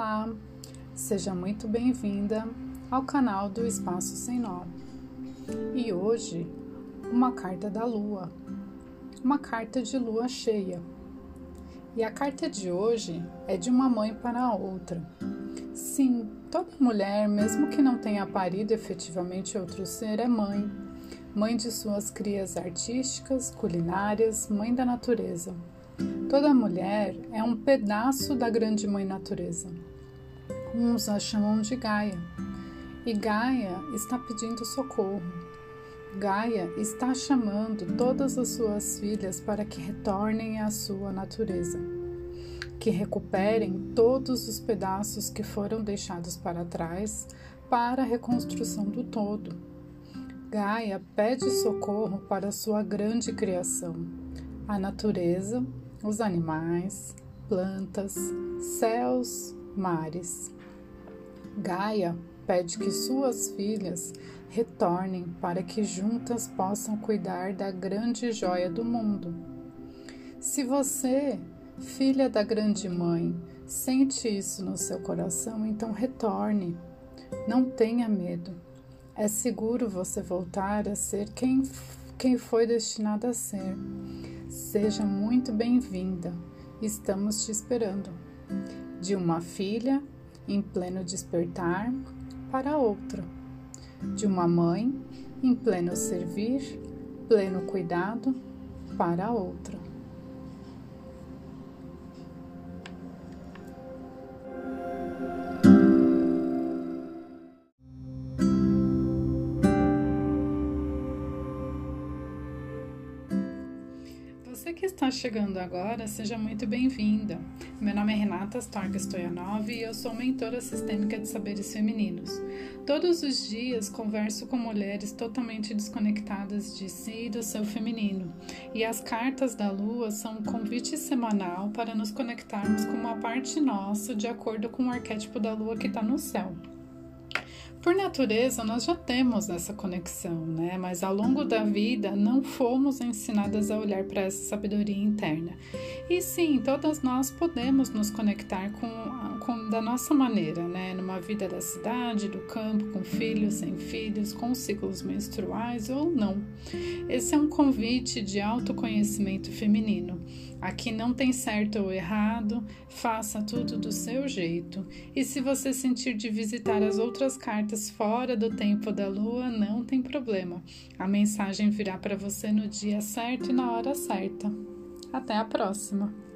Olá, seja muito bem-vinda ao canal do Espaço Sem Nó. E hoje, uma carta da lua, uma carta de lua cheia. E a carta de hoje é de uma mãe para a outra. Sim, toda mulher, mesmo que não tenha parido efetivamente outro ser, é mãe. Mãe de suas crias artísticas, culinárias, mãe da natureza. Toda mulher é um pedaço da grande mãe natureza. Uns a chamam de Gaia. E Gaia está pedindo socorro. Gaia está chamando todas as suas filhas para que retornem à sua natureza, que recuperem todos os pedaços que foram deixados para trás para a reconstrução do todo. Gaia pede socorro para sua grande criação, a natureza os animais, plantas, céus, mares. Gaia pede que suas filhas retornem para que juntas possam cuidar da grande joia do mundo. Se você, filha da grande mãe, sente isso no seu coração, então retorne. Não tenha medo. É seguro você voltar a ser quem, quem foi destinado a ser. Seja muito bem-vinda. Estamos te esperando. De uma filha em pleno despertar para outra. De uma mãe em pleno servir, pleno cuidado para outra. Você que está chegando agora, seja muito bem-vinda. Meu nome é Renata Stork Stoyanov e eu sou mentora sistêmica de saberes femininos. Todos os dias converso com mulheres totalmente desconectadas de si e do seu feminino. E as cartas da lua são um convite semanal para nos conectarmos com uma parte nossa de acordo com o arquétipo da lua que está no céu. Por natureza, nós já temos essa conexão, né? Mas ao longo da vida não fomos ensinadas a olhar para essa sabedoria interna. E sim, todas nós podemos nos conectar com, com da nossa maneira, né? Numa vida da cidade, do campo, com filhos, sem filhos, com ciclos menstruais ou não. Esse é um convite de autoconhecimento feminino. Aqui não tem certo ou errado, faça tudo do seu jeito. E se você sentir de visitar as outras cartas fora do tempo da lua, não tem problema. A mensagem virá para você no dia certo e na hora certa. Até a próxima!